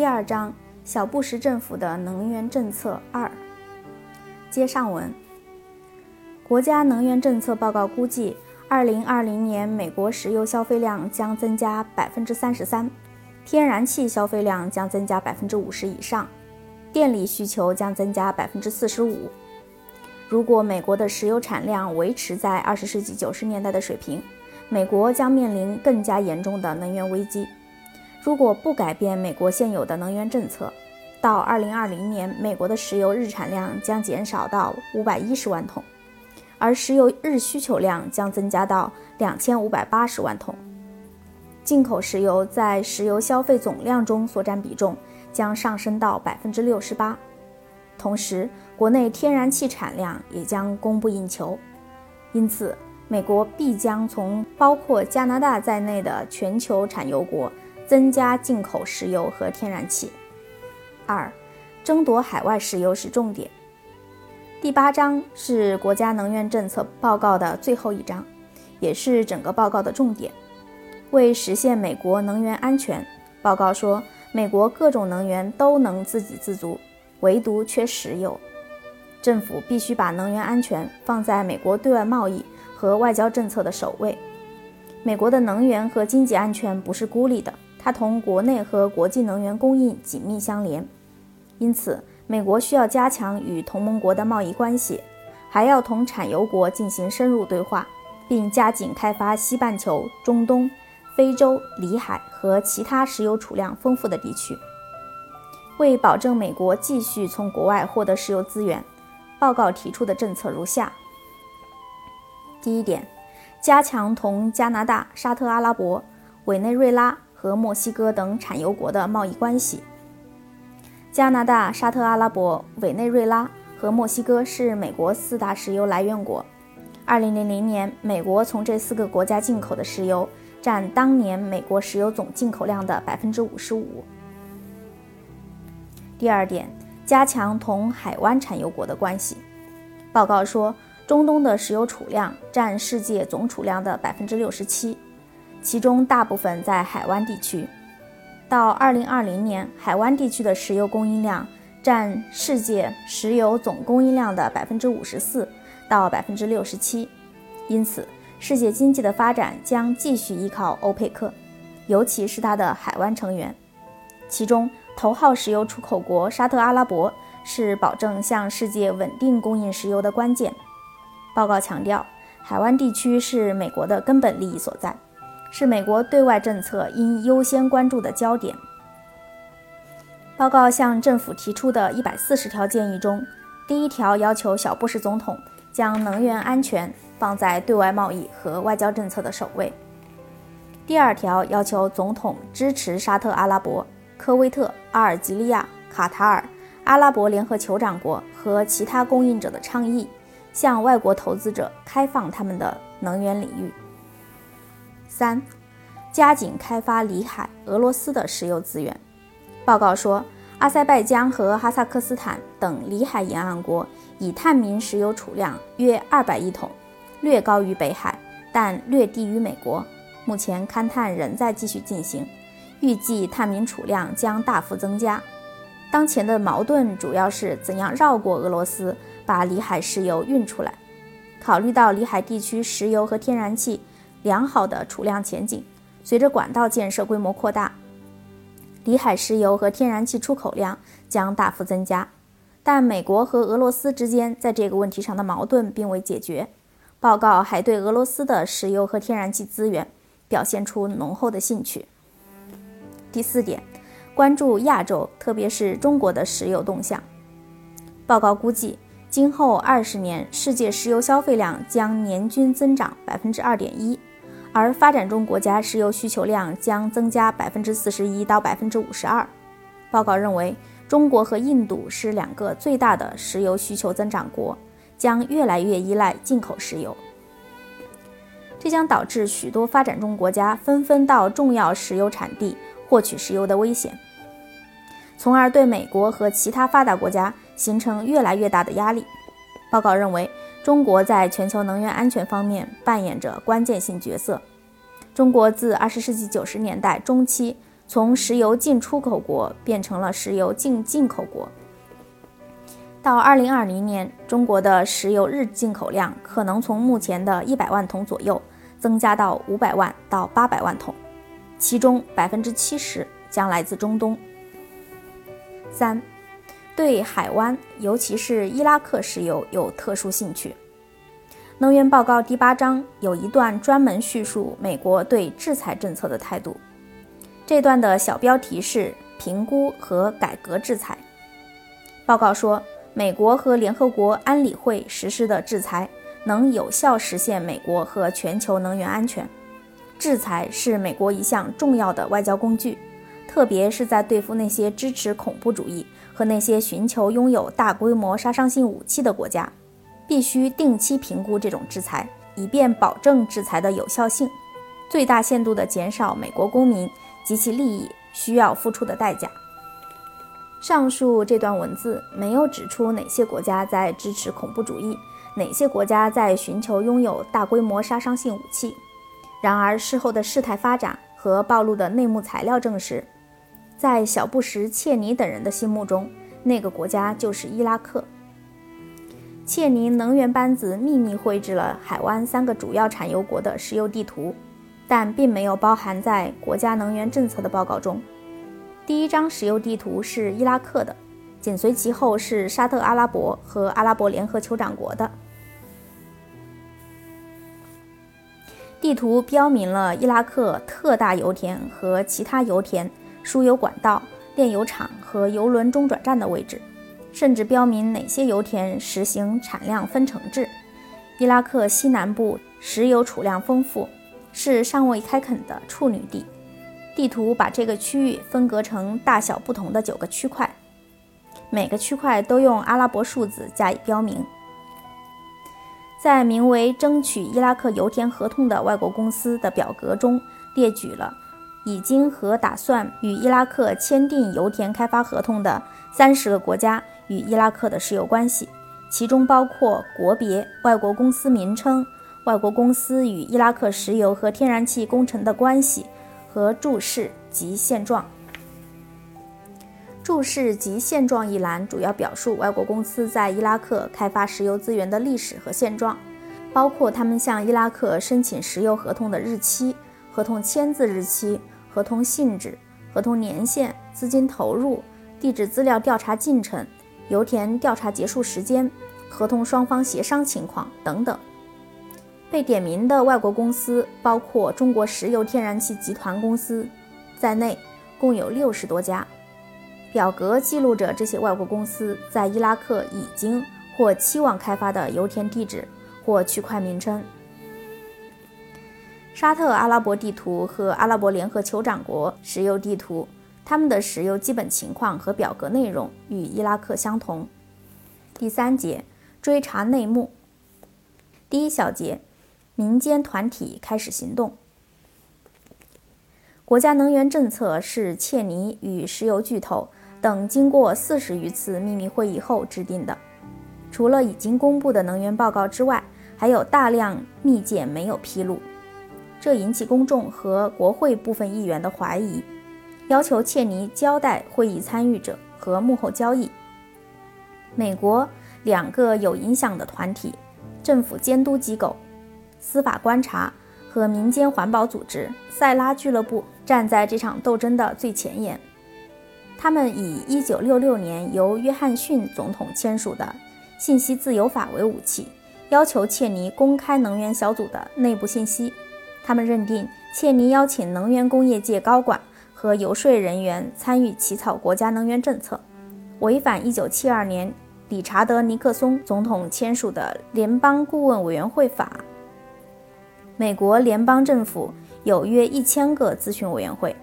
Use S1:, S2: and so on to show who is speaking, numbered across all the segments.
S1: 第二章小布什政府的能源政策二。接上文，国家能源政策报告估计，二零二零年美国石油消费量将增加百分之三十三，天然气消费量将增加百分之五十以上，电力需求将增加百分之四十五。如果美国的石油产量维持在二十世纪九十年代的水平，美国将面临更加严重的能源危机。如果不改变美国现有的能源政策，到2020年，美国的石油日产量将减少到510万桶，而石油日需求量将增加到2580万桶。进口石油在石油消费总量中所占比重将上升到68%。同时，国内天然气产量也将供不应求，因此，美国必将从包括加拿大在内的全球产油国增加进口石油和天然气。二，争夺海外石油是重点。第八章是国家能源政策报告的最后一章，也是整个报告的重点。为实现美国能源安全，报告说，美国各种能源都能自给自足。唯独缺石油，政府必须把能源安全放在美国对外贸易和外交政策的首位。美国的能源和经济安全不是孤立的，它同国内和国际能源供应紧密相连。因此，美国需要加强与同盟国的贸易关系，还要同产油国进行深入对话，并加紧开发西半球、中东、非洲、里海和其他石油储量丰富的地区。为保证美国继续从国外获得石油资源，报告提出的政策如下：第一点，加强同加拿大、沙特阿拉伯、委内瑞拉和墨西哥等产油国的贸易关系。加拿大、沙特阿拉伯、委内瑞拉和墨西哥是美国四大石油来源国。2000年，美国从这四个国家进口的石油占当年美国石油总进口量的55%。第二点，加强同海湾产油国的关系。报告说，中东的石油储量占世界总储量的百分之六十七，其中大部分在海湾地区。到二零二零年，海湾地区的石油供应量占世界石油总供应量的百分之五十四到百分之六十七。因此，世界经济的发展将继续依靠欧佩克，尤其是它的海湾成员，其中。头号石油出口国沙特阿拉伯是保证向世界稳定供应石油的关键。报告强调，海湾地区是美国的根本利益所在，是美国对外政策应优先关注的焦点。报告向政府提出的一百四十条建议中，第一条要求小布什总统将能源安全放在对外贸易和外交政策的首位。第二条要求总统支持沙特阿拉伯。科威特、阿尔及利亚、卡塔尔、阿拉伯联合酋长国和其他供应者的倡议，向外国投资者开放他们的能源领域。三、加紧开发里海、俄罗斯的石油资源。报告说，阿塞拜疆和哈萨克斯坦等里海沿岸国已探明石油储量约二百亿桶，略高于北海，但略低于美国。目前勘探仍在继续进行。预计探明储量将大幅增加。当前的矛盾主要是怎样绕过俄罗斯，把里海石油运出来。考虑到里海地区石油和天然气良好的储量前景，随着管道建设规模扩大，里海石油和天然气出口量将大幅增加。但美国和俄罗斯之间在这个问题上的矛盾并未解决。报告还对俄罗斯的石油和天然气资源表现出浓厚的兴趣。第四点，关注亚洲，特别是中国的石油动向。报告估计，今后二十年世界石油消费量将年均增长百分之二点一，而发展中国家石油需求量将增加百分之四十一到百分之五十二。报告认为，中国和印度是两个最大的石油需求增长国，将越来越依赖进口石油。这将导致许多发展中国家纷纷到重要石油产地。获取石油的危险，从而对美国和其他发达国家形成越来越大的压力。报告认为，中国在全球能源安全方面扮演着关键性角色。中国自20世纪90年代中期从石油进出口国变成了石油进进口国。到二零二零年，中国的石油日进口量可能从目前的一百万桶左右增加到五百万到八百万桶，其中百分之七十将来自中东。三，对海湾，尤其是伊拉克石油有特殊兴趣。能源报告第八章有一段专门叙述美国对制裁政策的态度，这段的小标题是“评估和改革制裁”。报告说。美国和联合国安理会实施的制裁能有效实现美国和全球能源安全。制裁是美国一项重要的外交工具，特别是在对付那些支持恐怖主义和那些寻求拥有大规模杀伤性武器的国家。必须定期评估这种制裁，以便保证制裁的有效性，最大限度地减少美国公民及其利益需要付出的代价。上述这段文字没有指出哪些国家在支持恐怖主义，哪些国家在寻求拥有大规模杀伤性武器。然而，事后的事态发展和暴露的内幕材料证实，在小布什、切尼等人的心目中，那个国家就是伊拉克。切尼能源班子秘密绘制了海湾三个主要产油国的石油地图，但并没有包含在国家能源政策的报告中。第一张石油地图是伊拉克的，紧随其后是沙特阿拉伯和阿拉伯联合酋长国的。地图标明了伊拉克特大油田和其他油田、输油管道、炼油厂和油轮中转站的位置，甚至标明哪些油田实行产量分成制。伊拉克西南部石油储量丰富，是尚未开垦的处女地。地图把这个区域分隔成大小不同的九个区块，每个区块都用阿拉伯数字加以标明。在名为“争取伊拉克油田合同的外国公司”的表格中，列举了已经和打算与伊拉克签订油田开发合同的三十个国家与伊拉克的石油关系，其中包括国别、外国公司名称、外国公司与伊拉克石油和天然气工程的关系。和注释及现状。注释及现状一栏主要表述外国公司在伊拉克开发石油资源的历史和现状，包括他们向伊拉克申请石油合同的日期、合同签字日期、合同性质、合同年限、资金投入、地质资料调查进程、油田调查结束时间、合同双方协商情况等等。被点名的外国公司包括中国石油天然气集团公司在内，共有六十多家。表格记录着这些外国公司在伊拉克已经或期望开发的油田地址或区块名称。沙特阿拉伯地图和阿拉伯联合酋长国石油地图，他们的石油基本情况和表格内容与伊拉克相同。第三节追查内幕。第一小节。民间团体开始行动。国家能源政策是切尼与石油巨头等经过四十余次秘密会议后制定的。除了已经公布的能源报告之外，还有大量密件没有披露，这引起公众和国会部分议员的怀疑，要求切尼交代会议参与者和幕后交易。美国两个有影响的团体，政府监督机构。司法观察和民间环保组织塞拉俱乐部站在这场斗争的最前沿。他们以1966年由约翰逊总统签署的《信息自由法》为武器，要求切尼公开能源小组的内部信息。他们认定切尼邀请能源工业界高管和游说人员参与起草国家能源政策，违反1972年理查德·尼克松总统签署的《联邦顾问委员会法》。美国联邦政府有约一千个咨询委员会，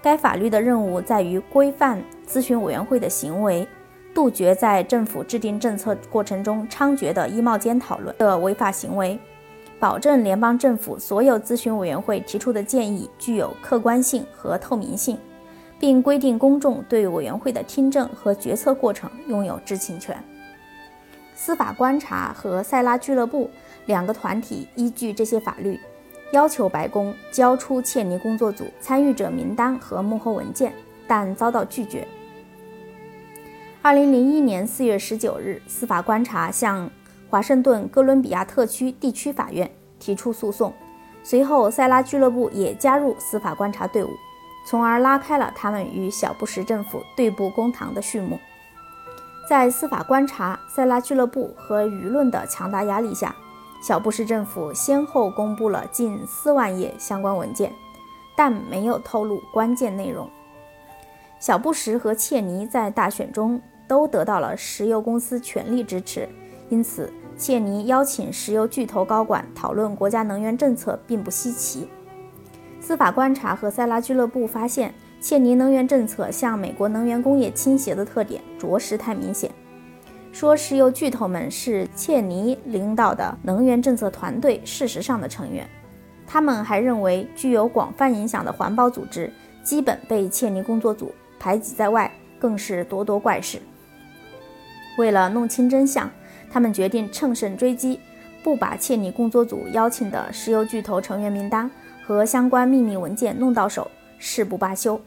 S1: 该法律的任务在于规范咨询委员会的行为，杜绝在政府制定政策过程中猖獗的衣帽间讨论的违法行为，保证联邦政府所有咨询委员会提出的建议具有客观性和透明性，并规定公众对委员会的听证和决策过程拥有知情权。司法观察和塞拉俱乐部。两个团体依据这些法律，要求白宫交出切尼工作组参与者名单和幕后文件，但遭到拒绝。二零零一年四月十九日，司法观察向华盛顿哥伦比亚特区地区法院提出诉讼，随后塞拉俱乐部也加入司法观察队伍，从而拉开了他们与小布什政府对簿公堂的序幕。在司法观察、塞拉俱乐部和舆论的强大压力下，小布什政府先后公布了近四万页相关文件，但没有透露关键内容。小布什和切尼在大选中都得到了石油公司全力支持，因此切尼邀请石油巨头高管讨论国家能源政策并不稀奇。司法观察和塞拉俱乐部发现。切尼能源政策向美国能源工业倾斜的特点着实太明显。说石油巨头们是切尼领导的能源政策团队事实上的成员。他们还认为，具有广泛影响的环保组织基本被切尼工作组排挤在外，更是咄咄怪事。为了弄清真相，他们决定乘胜追击，不把切尼工作组邀请的石油巨头成员名单和相关秘密文件弄到手，誓不罢休。